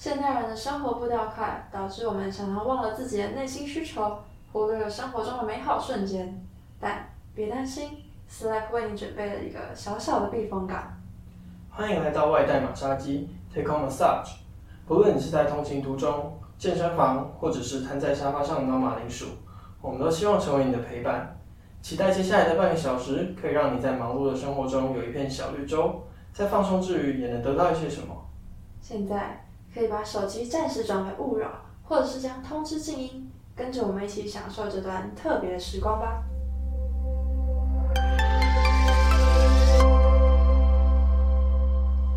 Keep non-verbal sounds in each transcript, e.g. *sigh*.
现代人的生活步调快，导致我们常常忘了自己的内心需求，忽略了生活中的美好瞬间。但别担心，Slack 为你准备了一个小小的避风港。欢迎来到外带马杀鸡 Take on Massage。不论你是在通勤途中、健身房，或者是瘫在沙发上挠马铃薯，我们都希望成为你的陪伴。期待接下来的半个小时，可以让你在忙碌的生活中有一片小绿洲，在放松之余也能得到一些什么。现在可以把手机暂时转为勿扰，或者是将通知静音，跟着我们一起享受这段特别的时光吧。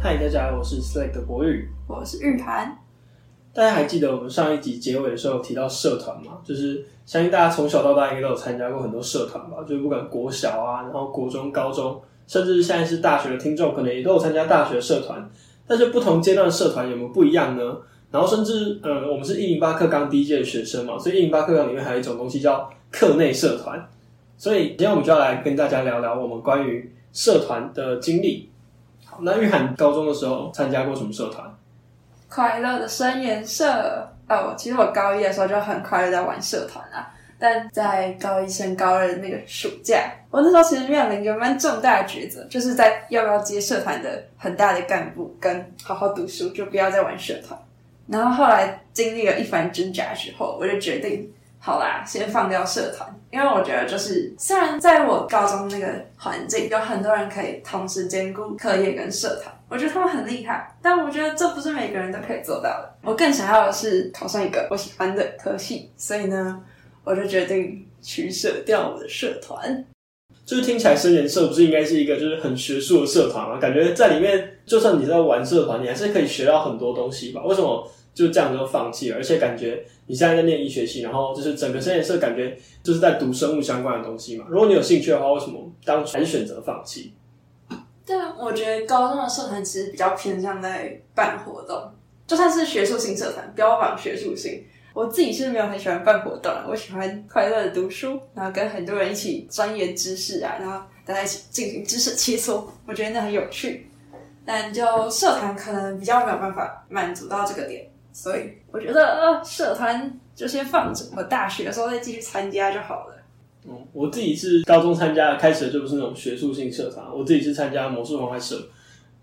嗨，大家好，我是 Slack 的博宇。我是玉涵，大家还记得我们上一集结尾的时候提到社团吗？就是相信大家从小到大应该都有参加过很多社团吧，就是不管国小啊，然后国中、高中，甚至现在是大学的听众，可能也都有参加大学社团。但是不同阶段的社团有没有不一样呢？然后甚至，呃，我们是一零八课纲第一届的学生嘛，所以一零八课纲里面还有一种东西叫课内社团。所以今天我们就要来跟大家聊聊我们关于社团的经历。好，那玉涵高中的时候参加过什么社团？快乐的声颜社哦，其实我高一的时候就很快乐在玩社团啊，但在高一升高二的那个暑假，我那时候其实面临一个蛮重大的抉择，就是在要不要接社团的很大的干部，跟好好读书，就不要再玩社团。然后后来经历了一番挣扎之后，我就决定，好啦，先放掉社团，因为我觉得就是虽然在我高中那个环境有很多人可以同时兼顾课业跟社团，我觉得他们很厉害，但我觉得这不是每个人都可以做到的。我更想要的是考上一个我喜欢的科系，所以呢，我就决定取舍掉我的社团。就是听起来生研社不是应该是一个就是很学术的社团吗？感觉在里面，就算你在玩社团，你还是可以学到很多东西吧？为什么就这样就放弃了？而且感觉你现在在念医学系，然后就是整个生研社感觉就是在读生物相关的东西嘛。如果你有兴趣的话，为什么当初还是选择放弃？但我觉得高中的社团其实比较偏向在办活动，就算是学术性社团，标榜学术性。我自己是没有很喜欢办活动，我喜欢快乐的读书，然后跟很多人一起钻研知识啊，然后大家一起进行知识切磋，我觉得那很有趣。但就社团可能比较没有办法满足到这个点，所以我觉得呃，社团就先放着，我大学的时候再继续参加就好了。嗯，我自己是高中参加，开始的就不是那种学术性社团，我自己是参加魔术方块社。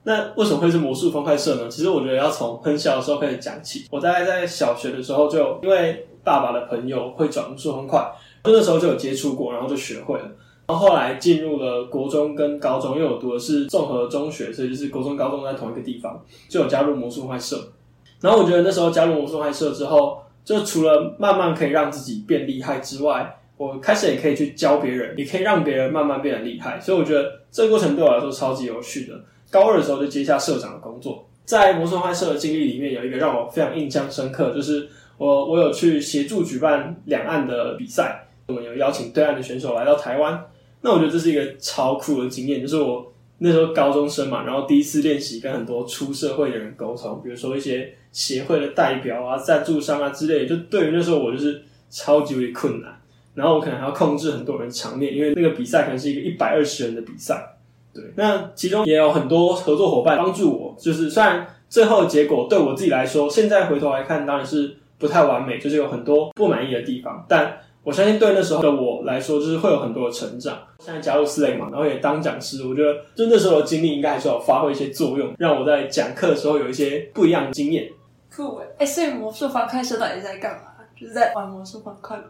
那为什么会是魔术方块社呢？其实我觉得要从很小的时候开始讲起。我大概在小学的时候就因为爸爸的朋友会转魔术方块，就那时候就有接触过，然后就学会了。然后后来进入了国中跟高中，因为我读的是综合中学，所以就是国中、高中在同一个地方，就有加入魔术方块社。然后我觉得那时候加入魔术方块社之后，就除了慢慢可以让自己变厉害之外，我开始也可以去教别人，也可以让别人慢慢变得厉害。所以我觉得这个过程对我来说超级有趣的。高二的时候就接下社长的工作，在魔术方块社的经历里面，有一个让我非常印象深刻，就是我我有去协助举办两岸的比赛，我们有邀请对岸的选手来到台湾。那我觉得这是一个超酷的经验，就是我那时候高中生嘛，然后第一次练习跟很多出社会的人沟通，比如说一些协会的代表啊、赞助商啊之类的，就对于那时候我就是超级为困难。然后我可能还要控制很多人场面，因为那个比赛可能是一个一百二十人的比赛。对，那其中也有很多合作伙伴帮助我。就是虽然最后的结果对我自己来说，现在回头来看当然是不太完美，就是有很多不满意的地方。但我相信对那时候的我来说，就是会有很多的成长。现在加入四类嘛，然后也当讲师，我觉得就那时候的经历应该还是有发挥一些作用，让我在讲课的时候有一些不一样的经验。酷哎！哎，所以魔术方块社到底是在干嘛？就是在玩魔术方块吗？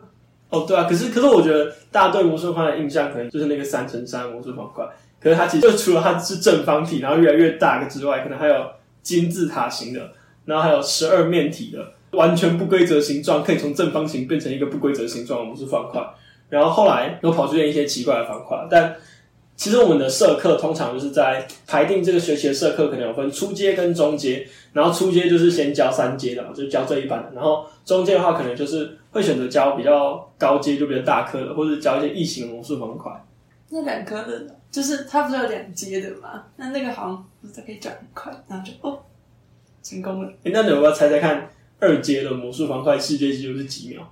哦，对啊。可是可是我觉得大家对魔术方块的印象可能就是那个三乘三魔术方块。可是它其实就除了它是正方体，然后越来越大个之外，可能还有金字塔形的，然后还有十二面体的，完全不规则形状，可以从正方形变成一个不规则形状的魔术方块。然后后来又跑出现一些奇怪的方块。但其实我们的社课通常就是在排定这个学期的社课，可能有分初阶跟中阶。然后初阶就是先教三阶的，就教这一班的。然后中阶的话，可能就是会选择教比较高阶，就比较大颗的，或者教一些异形魔术方块。那两颗的，就是它不是有两阶的吗？那那个好像不是可以转很快，然后就哦，成功了。诶那你要不要猜猜看，二阶的魔术方块世界纪录是几秒？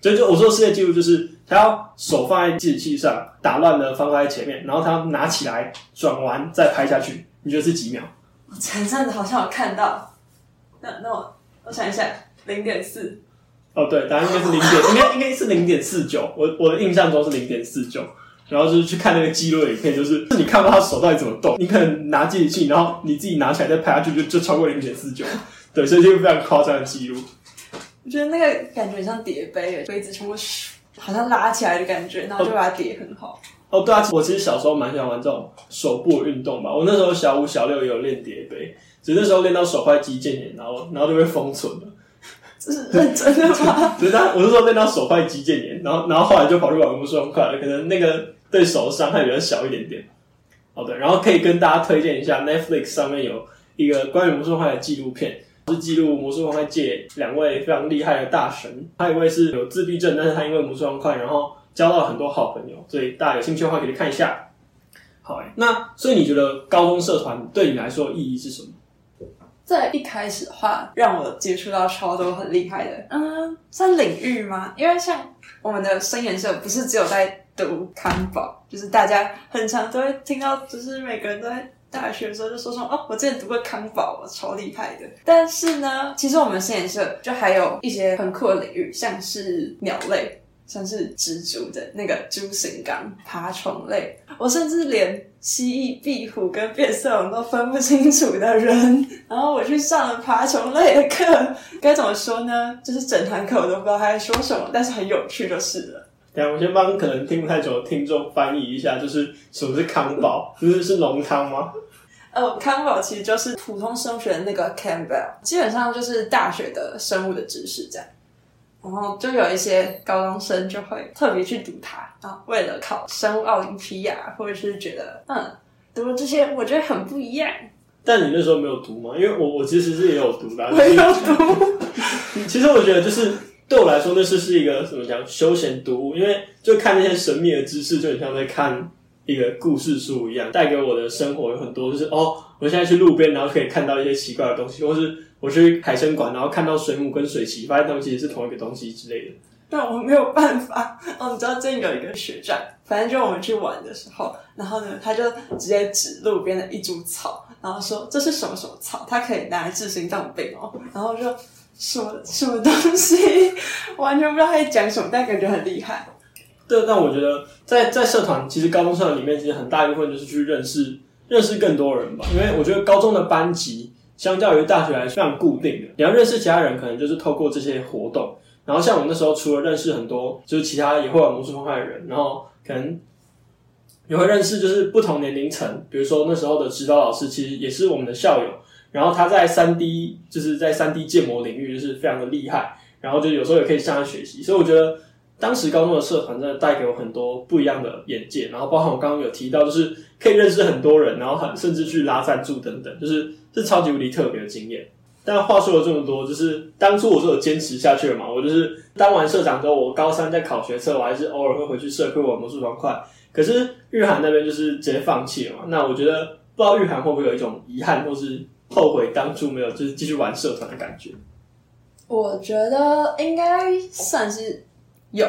所以就我说世界纪录就是他要手放在计时器上，打乱了方块在前面，然后他拿起来转完再拍下去，你觉得是几秒？我前阵子好像有看到，那那我我想一下，零点四。哦，对，答案应该是零点，应该应该是零点四九。我我的印象中是零点四九。然后就是去看那个记录影片，就是是你看不到他手到底怎么动，你可能拿计器，然后你自己拿起来再拍下去，就就超过零点四九。*laughs* 对，所以就非常夸张的记录。我觉得那个感觉像叠杯，杯子全部好像拉起来的感觉，然后就把它叠很好。哦，对啊，我其实小时候蛮喜欢玩这种手部运动吧。我那时候小五、小六也有练叠杯，只是那时候练到手快肌腱炎，然后然后就被封存了。是 *laughs* 认真的吗？*laughs* 只是，我是说那张手快肌腱炎，然后然后后来就跑去玩魔术方块了，可能那个对手伤害比较小一点点。好的，然后可以跟大家推荐一下，Netflix 上面有一个关于魔术方块的纪录片。是记录魔术方块界两位非常厉害的大神，还有一位是有自闭症，但是他因为魔术方块，然后交到很多好朋友，所以大家有兴趣的话可以看一下。好，那所以你觉得高中社团对你来说意义是什么？在一开始的话，让我接触到超多很厉害的，嗯，算领域吗？因为像我们的声研社，不是只有在读康保，就是大家很常都会听到，就是每个人都在。大学的时候就说说哦，我之前读过康宝，我超厉害的。但是呢，其实我们实验社就还有一些很酷的领域，像是鸟类，像是蜘蛛的那个蛛形纲爬虫类。我甚至连蜥蜴、壁虎跟变色龙都分不清楚的人。然后我去上了爬虫类的课，该怎么说呢？就是整堂课我都不知道他在说什么，但是很有趣就是了。对，我先帮可能听不太久的听众翻译一下，就是什么是康宝？就是是浓汤吗？呃，康宝其实就是普通生学的那个 Campbell，基本上就是大学的生物的知识这样。然后就有一些高中生就会特别去读它啊，为了考生物奥林匹亚，或者是觉得嗯，读了这些我觉得很不一样。但你那时候没有读吗？因为我我其实是也有读的，*laughs* 没有读。*laughs* 其实我觉得就是对我来说，那是是一个怎么讲休闲读物，因为就看那些神秘的知识，就很像在看。一个故事书一样，带给我的生活有很多，就是哦，我现在去路边，然后可以看到一些奇怪的东西，或是我去海参馆，然后看到水母跟水螅，发现它们其实是同一个东西之类的。但我没有办法。*laughs* 哦，你知道，真有一个学长，反正就我们去玩的时候，然后呢，他就直接指路边的一株草，然后说这是什么什么草，它可以拿来治心脏病哦。然后就什么什么东西，*laughs* 完全不知道他在讲什么，但感觉很厉害。对，但我觉得在在社团，其实高中社团里面，其实很大一部分就是去认识认识更多人吧。因为我觉得高中的班级相较于大学来是非常固定的，你要认识其他人，可能就是透过这些活动。然后像我们那时候，除了认识很多就是其他也会玩魔术方块的人，然后可能也会认识就是不同年龄层，比如说那时候的指导老师其实也是我们的校友，然后他在三 D 就是在三 D 建模领域就是非常的厉害，然后就有时候也可以向他学习，所以我觉得。当时高中的社团真的带给我很多不一样的眼界，然后包含我刚刚有提到，就是可以认识很多人，然后很甚至去拉赞助等等，就是是超级无敌特别的经验。但话说了这么多，就是当初我是有坚持下去了嘛，我就是当完社长之后，我高三在考学测，我还是偶尔会回去社课玩魔术方块。可是玉涵那边就是直接放弃了嘛。那我觉得不知道玉涵会不会有一种遗憾，或是后悔当初没有就是继续玩社团的感觉？我觉得应该算是。有，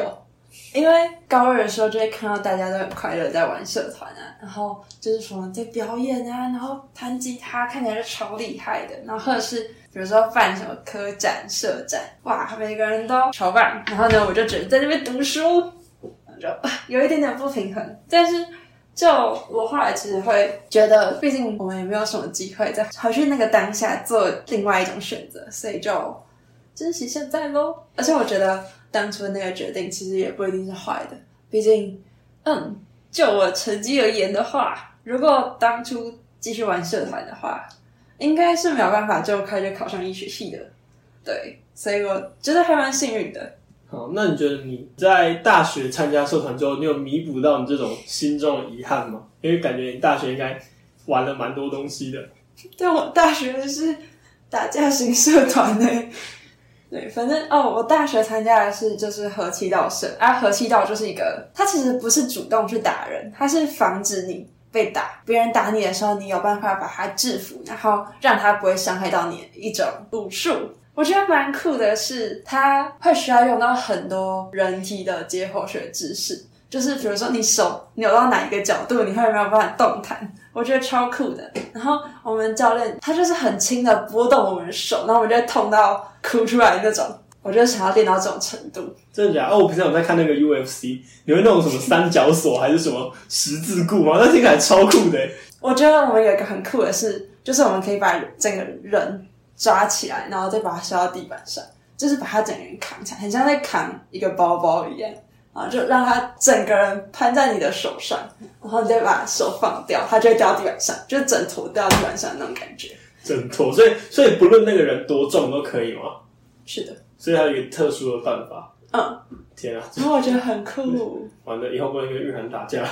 因为高二的时候就会看到大家都很快乐在玩社团啊，然后就是说在表演啊，然后弹吉他看起来就超厉害的，然后或者是比如说办什么科展、社展，哇，每个人都超棒。然后呢，我就只能在那边读书，就 *laughs* 有一点点不平衡。但是就我后来其实会觉得，毕竟我们也没有什么机会再回去那个当下做另外一种选择，所以就珍惜现在喽。而且我觉得。当初的那个决定其实也不一定是坏的，毕竟，嗯，就我成绩而言的话，如果当初继续玩社团的话，应该是没有办法就开始考上医学系的。对，所以我觉得还蛮幸运的。好，那你觉得你在大学参加社团之后，你有弥补到你这种心中的遗憾吗？因为感觉你大学应该玩了蛮多东西的。对我大学是打架型社团呢。反正哦，我大学参加的是就是和气道社啊，和气道就是一个，它其实不是主动去打人，它是防止你被打，别人打你的时候，你有办法把他制服，然后让他不会伤害到你一种武术。我觉得蛮酷的是，它会需要用到很多人体的解剖学知识，就是比如说你手扭到哪一个角度，你会没有办法动弹。我觉得超酷的。然后我们教练他就是很轻的拨动我们的手，然后我们就会痛到哭出来那种。我就想要练到这种程度。真的假的？哦，我平常有在看那个 UFC，你会那种什么三角锁还是什么十字固吗？那听起来超酷的。我觉得我们有一个很酷的是，就是我们可以把整个人抓起来，然后再把它摔到地板上，就是把它整个人扛起来，很像在扛一个包包一样。啊，就让他整个人攀在你的手上，然后你再把手放掉，它就会掉地板上，就整坨掉地板上那种感觉。整坨，所以所以不论那个人多重都可以吗？是的。所以它有一个特殊的办法。嗯。天啊！然后我觉得很酷。完了，以后不能跟玉涵打架。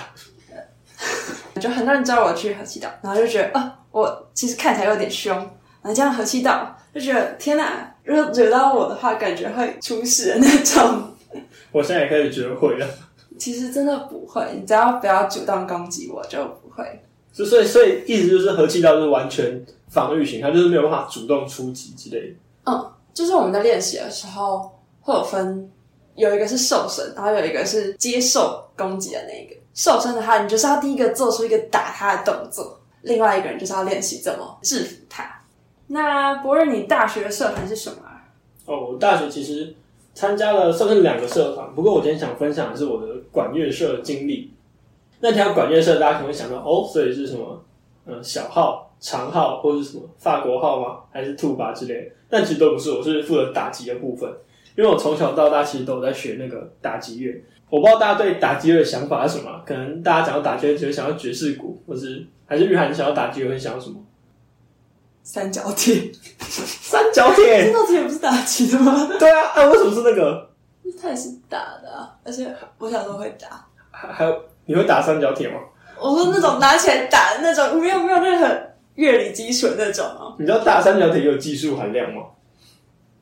*laughs* 就很多人叫我去和气道，然后就觉得啊，我其实看起来有点凶，然后这样和气道就觉得天哪，如果惹到我的话，感觉会出事的那种。我现在也开始觉得会了。其实真的不会，你只要不要主动攻击我就不会。所以，所以意思就是和气道是完全防御型，它就是没有办法主动出击之类的。嗯，就是我们在练习的时候会有分，有一个是受身，然后有一个是接受攻击的那一个。受身的话，你就是要第一个做出一个打他的动作，另外一个人就是要练习怎么制服他。那博瑞，你大学的社团是什么？哦，我大学其实。参加了算是两个社团，不过我今天想分享的是我的管乐社经历。那提到管乐社，大家可能会想到哦，所以是什么？嗯，小号、长号，或者是什么法国号吗？还是兔巴之类的？但其实都不是，我是负责打击的部分。因为我从小到大其实都有在学那个打击乐。我不知道大家对打击乐的想法是什么？可能大家讲到打击乐，只会想到爵士鼓，或是还是玉涵想要打击乐会想到什么？三角铁，*laughs* 三角铁，三角铁不是打击的吗？对啊，啊，为什么是那个？他也是打的啊，而且我小时候会打。还还有，你会打三角铁吗？我说那种拿起来打的那种，没有没有任何乐理基础的那种哦。你知道打三角铁有技术含量吗？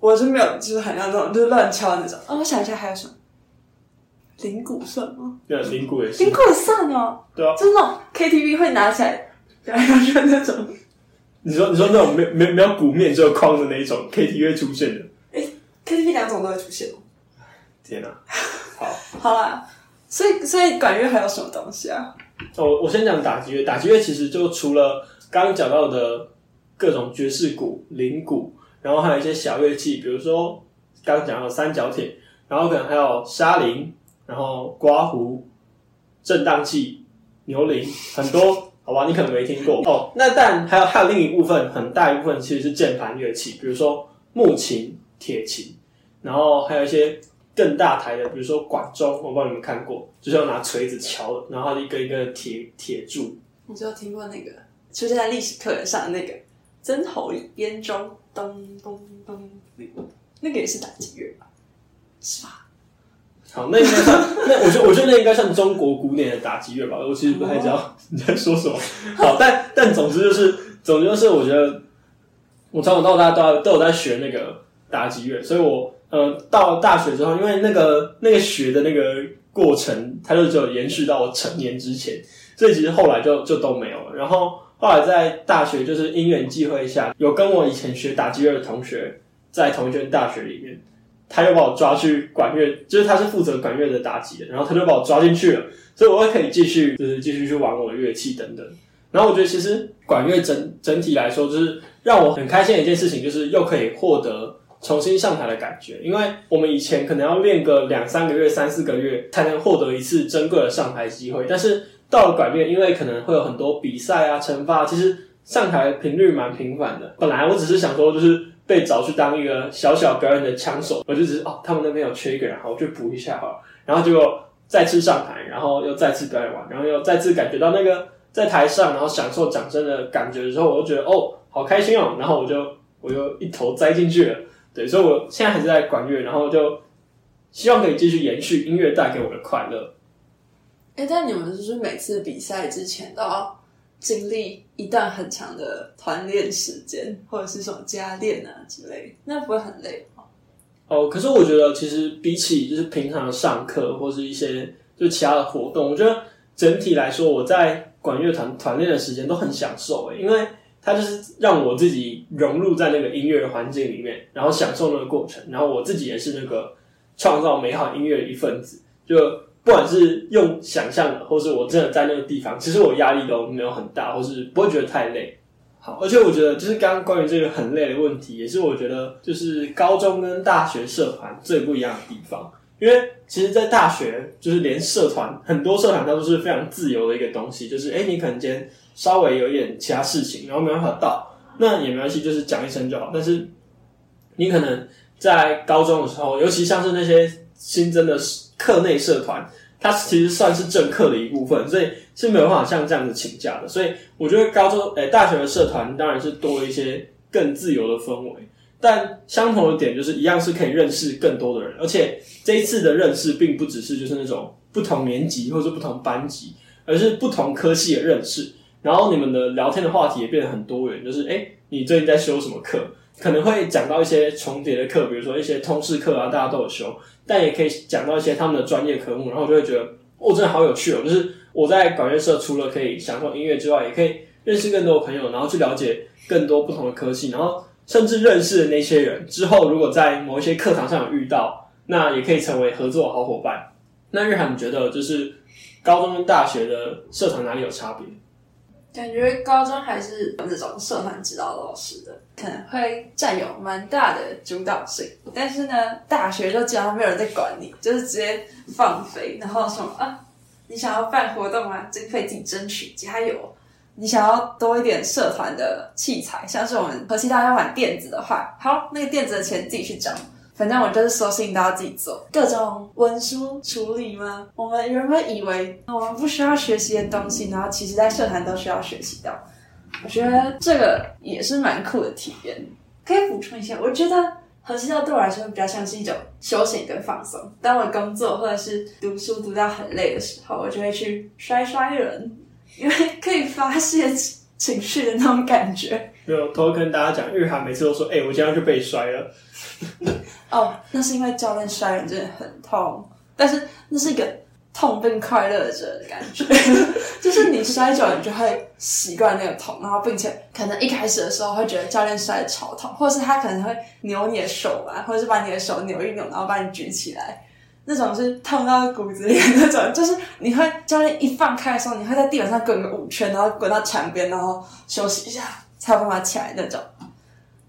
我是没有技术含量那种，就是乱敲那种。啊，我想一下还有什么？铃鼓算吗？对，铃鼓也是。铃鼓也算哦。对啊，就是那种 KTV 会拿起来表演的那种。你说你说那种没没没有鼓面只有框的那一种 KTV 出现的？哎，KTV 两种都会出现哦。天哪！*laughs* 好，好啦，所以所以管乐还有什么东西啊？哦，我先讲打击乐。打击乐其实就除了刚刚讲到的各种爵士鼓、铃鼓，然后还有一些小乐器，比如说刚刚讲到三角铁，然后可能还有沙铃，然后刮胡、震荡器、牛铃，很多。好吧，你可能没听过哦。那但还有还有另一部分，很大一部分其实是键盘乐器，比如说木琴、铁琴，然后还有一些更大台的，比如说管钟，我不知道你们看过，就是要拿锤子敲，然后一个一个铁铁柱。你就听过那个出现在历史课本上的那个针头编钟，咚咚咚，那个那个也是打击乐吧？是吧？好，那应该算那我觉得我觉得那应该算中国古典的打击乐吧。我其实不太知道你在说什么。好，但但总之就是，总之就是，我觉得我从小到大都都有在学那个打击乐，所以我呃到大学之后，因为那个那个学的那个过程，它就只有延续到我成年之前，所以其实后来就就都没有了。然后后来在大学就是因缘际会下，有跟我以前学打击乐的同学在同一间大学里面。他又把我抓去管乐，就是他是负责管乐的打击的，然后他就把我抓进去了，所以我可以继续，就是继续去玩我的乐器。等等。然后我觉得其实管乐整整体来说，就是让我很开心的一件事情，就是又可以获得重新上台的感觉。因为我们以前可能要练个两三个月、三四个月才能获得一次珍贵的上台机会，但是到了管乐，因为可能会有很多比赛啊、惩罚，其实上台频率蛮频繁的。本来我只是想说，就是。被找去当一个小小表演的枪手，我就只是哦，他们那边有缺一个人，好，我去补一下好了。然后结果再次上台，然后又再次表演完，然后又再次感觉到那个在台上，然后享受掌声的感觉的时候，我就觉得哦，好开心哦。然后我就我就一头栽进去了。对，所以我现在还是在管乐，然后就希望可以继续延续音乐带给我的快乐。哎，但你们就是每次比赛之前都要。经历一段很长的团练时间，或者是什么加练啊之类，那不会很累吗？哦，可是我觉得其实比起就是平常的上课或是一些就其他的活动，我觉得整体来说，我在管乐团团练的时间都很享受诶，因为它就是让我自己融入在那个音乐的环境里面，然后享受那个过程，然后我自己也是那个创造美好音乐的一份子，就不管是用想象的，或是我真的在那个地方，其实我压力都没有很大，或是不会觉得太累。好，而且我觉得就是刚刚关于这个很累的问题，也是我觉得就是高中跟大学社团最不一样的地方。因为其实，在大学就是连社团很多社团它都是非常自由的一个东西，就是哎，你可能今天稍微有一点其他事情，然后没办法到，那也没关系，就是讲一声就好。但是你可能在高中的时候，尤其像是那些新增的课内社团。它其实算是正课的一部分，所以是没有办法像这样子请假的。所以我觉得高中诶大学的社团当然是多了一些更自由的氛围，但相同的点就是一样是可以认识更多的人，而且这一次的认识并不只是就是那种不同年级或者是不同班级，而是不同科系的认识。然后你们的聊天的话题也变得很多元，就是诶你最近在修什么课？可能会讲到一些重叠的课，比如说一些通识课啊，大家都有修。但也可以讲到一些他们的专业科目，然后就会觉得，哦，真的好有趣哦！就是我在管乐社除了可以享受音乐之外，也可以认识更多的朋友，然后去了解更多不同的科系，然后甚至认识的那些人之后，如果在某一些课堂上有遇到，那也可以成为合作好伙伴。那日涵，你觉得就是高中跟大学的社团哪里有差别？感觉高中还是有那种社团指导老师的，可能会占有蛮大的主导性。但是呢，大学就基本上没有人在管你，就是直接放飞，然后什么啊，你想要办活动啊，经费自己争取，加油！你想要多一点社团的器材，像是我们和其他家玩电子的话，好，那个电子的钱自己去找。反正我就是所有事情都要自己做，各种文书处理吗？我们原本以为我们不需要学习的东西，然后其实在社团都需要学习到。我觉得这个也是蛮酷的体验。可以补充一下，我觉得核心道对我来说比较像是一种休闲跟放松。当我工作或者是读书读到很累的时候，我就会去摔摔人，因为可以发泄情绪的那种感觉。没有，偷偷跟大家讲，日韩每次都说：“哎，我今天就被摔了。” *laughs* 哦，那是因为教练摔人真的很痛，但是那是一个痛并快乐着的感觉，*laughs* 就是你摔久了，你就会习惯那个痛，然后并且可能一开始的时候会觉得教练摔的超痛，或者是他可能会扭你的手吧，或者是把你的手扭一扭，然后把你举起来，那种是痛到骨子里那种，就是你会教练一放开的时候，你会在地板上滚个五圈，然后滚到墙边，然后休息一下，才有办法起来那种。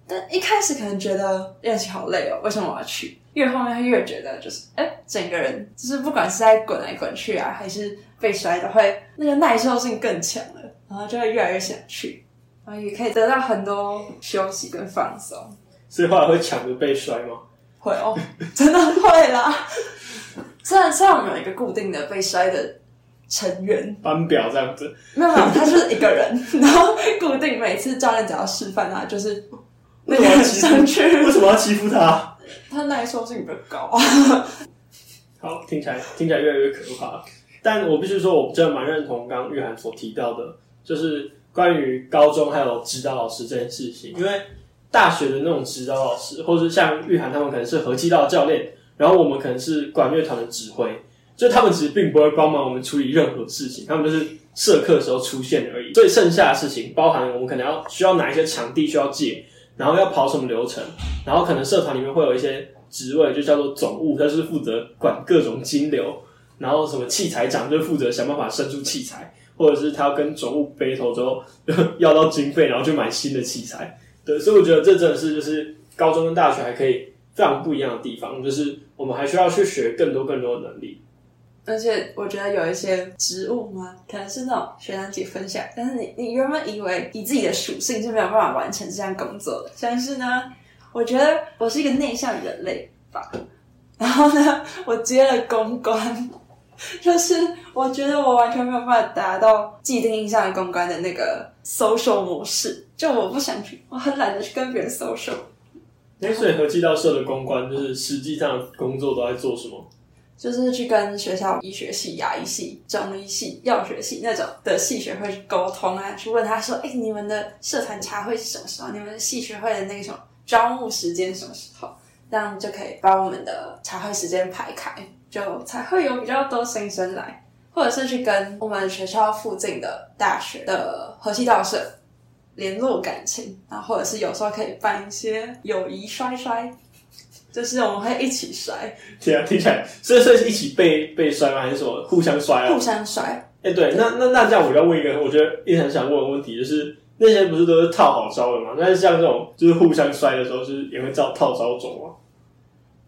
但一开始可能觉得练习好累哦，为什么我要去？越后面越觉得就是，哎，整个人就是不管是在滚来滚去啊，还是被摔的，会那个耐受性更强了，然后就会越来越想去，然后也可以得到很多休息跟放松。所以后来会抢着被摔吗？会哦，真的会啦。虽然虽然我们有一个固定的被摔的成员班表这样子，没有没有，他就是一个人，然后固定每次教练只要示范啊，就是。为什么要欺负？为什么要欺负他？他耐受性比较高。好，听起来听起来越来越可怕。但我必须说，我真的蛮认同刚刚玉涵所提到的，就是关于高中还有指导老师这件事情。因为大学的那种指导老师，或是像玉涵他们可能是合气道教练，然后我们可能是管乐团的指挥，就他们其实并不会帮忙我们处理任何事情，他们就是社课的时候出现而已。所以剩下的事情，包含我们可能要需要哪一些场地需要借。然后要跑什么流程？然后可能社团里面会有一些职位，就叫做总务，他是负责管各种金流。然后什么器材长就负责想办法生出器材，或者是他要跟总务背头之后 *laughs* 要到经费，然后去买新的器材。对，所以我觉得这真的是就是高中跟大学还可以非常不一样的地方，就是我们还需要去学更多更多的能力。而且我觉得有一些职务嘛，可能是那种学长姐分享，但是你你原本以为以自己的属性是没有办法完成这项工作的，但是呢，我觉得我是一个内向人类吧，然后呢，我接了公关，就是我觉得我完全没有办法达到既定印象的公关的那个 social 模式，就我不想去，我很懒得去跟别人 social。那所以和气道社的公关，就是实际上工作都在做什么？就是去跟学校医学系、牙医系、中医系、药学系那种的系学会沟通啊，去问他说：“哎，你们的社团茶会是什么时候？你们系学会的那个什么招募时间什么时候？这样就可以把我们的茶会时间排开，就才会有比较多新生来。或者是去跟我们学校附近的大学的和气道社联络感情，然后或者是有时候可以办一些友谊摔摔。就是我们会一起摔，对啊，听起来，所以所以是一起被被摔吗？还是什么互相摔啊？互相摔。哎、对，那那那这样，我就要问一个，我觉得一直很想问的问题，就是那些不是都是套好招的吗？但是像这种就是互相摔的时候，就是也会照套招走吗？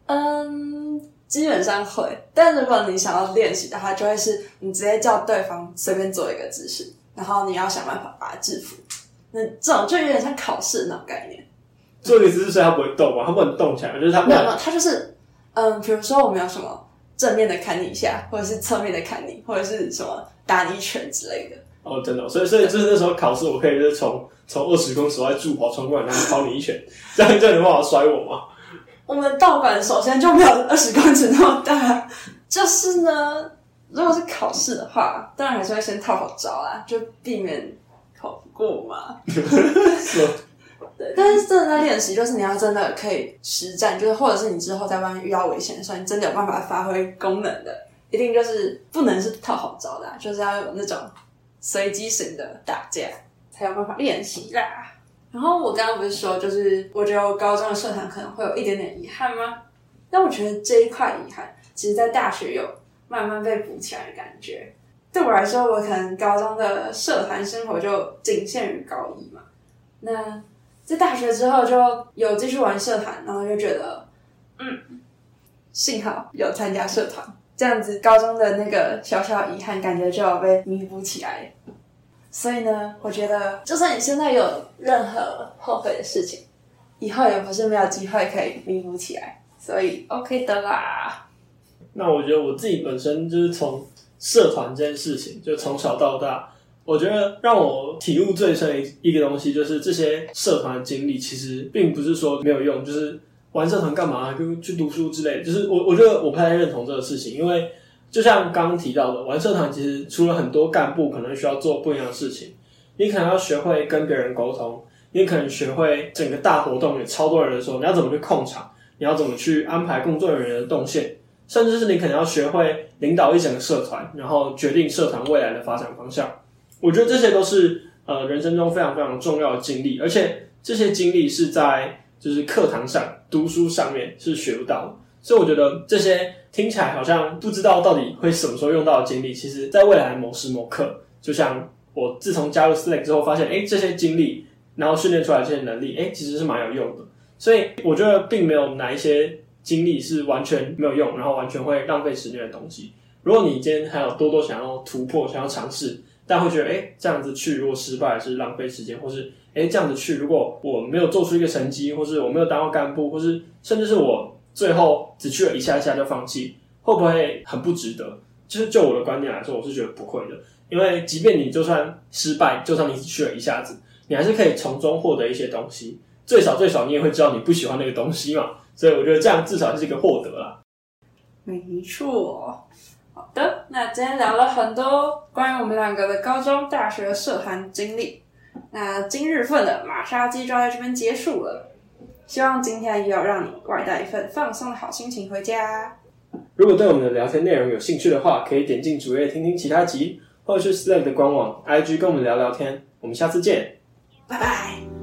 嗯，基本上会，但如果你想要练习的话，就会是你直接叫对方随便做一个姿势，然后你要想办法把它制服。那这种就有点像考试那种概念。做一个姿势，所以他不会动嘛，他不能动起来，就是他没有没有，他就是嗯，比如说我们有什么正面的砍你一下，或者是侧面的砍你，或者是什么打你一拳之类的。哦，真的哦、所以所以就是那时候考试，我可以就是从从二十公尺外助跑冲过来，然后敲你一拳，*laughs* 这样这样有办法摔我吗？我们道馆首先就没有二十公尺那么大，就是呢，如果是考试的话，当然还是会先套好招啦，就避免考不过嘛。*laughs* 对，但是真的在练习，就是你要真的可以实战，就是或者是你之后在外面遇到危险的时候，你真的有办法发挥功能的，一定就是不能是套好招的、*laughs* 就是要有那种随机型的打架，才有办法练习啦。然后我刚刚不是说，就是我觉得我高中的社团可能会有一点点遗憾吗？但我觉得这一块遗憾，其实在大学有慢慢被补起来的感觉。对我来说，我可能高中的社团生活就仅限于高一嘛。那在大学之后就有继续玩社团，然后就觉得，嗯，幸好有参加社团，这样子高中的那个小小遗憾感觉就有被弥补起来。所以呢，我觉得就算你现在有任何后悔的事情，以后也不是没有机会可以弥补起来，所以 OK 的啦。那我觉得我自己本身就是从社团这件事情，就从小到大，我觉得让我体悟最深的一一个东西，就是这些社团经历，其实并不是说没有用，就是玩社团干嘛，就去读书之类。就是我我觉得我不太认同这个事情，因为就像刚刚提到的，玩社团其实除了很多干部可能需要做不一样的事情，你可能要学会跟别人沟通，你可能学会整个大活动有超多人的时候，你要怎么去控场，你要怎么去安排工作人员的动线。甚至是你可能要学会领导一整个社团，然后决定社团未来的发展方向。我觉得这些都是呃人生中非常非常重要的经历，而且这些经历是在就是课堂上读书上面是学不到的。所以我觉得这些听起来好像不知道到底会什么时候用到的经历，其实在未来某时某刻，就像我自从加入 Slack 之后，发现哎这些经历，然后训练出来这些能力，哎其实是蛮有用的。所以我觉得并没有哪一些经历是完全没有用，然后完全会浪费时间的东西。如果你今天还有多多想要突破、想要尝试，但会觉得哎、诶这样子去如果失败是浪费时间，或是哎、诶这样子去如果我没有做出一个成绩，或是我没有当到干部，或是甚至是我最后只去了一下下就放弃，会不会很不值得？就是就我的观点来说，我是觉得不会的，因为即便你就算失败，就算你只去了一下子，你还是可以从中获得一些东西。最少最少你也会知道你不喜欢那个东西嘛，所以我觉得这样至少是一个获得啦。没错。好的，那今天聊了很多关于我们两个的高中、大学社团经历。那今日份的马杀鸡就在这边结束了。希望今天也有让你外带一份放松的好心情回家。如果对我们的聊天内容有兴趣的话，可以点进主页听听其他集，或者是 Slack 的官网、IG 跟我们聊聊天。我们下次见。拜拜。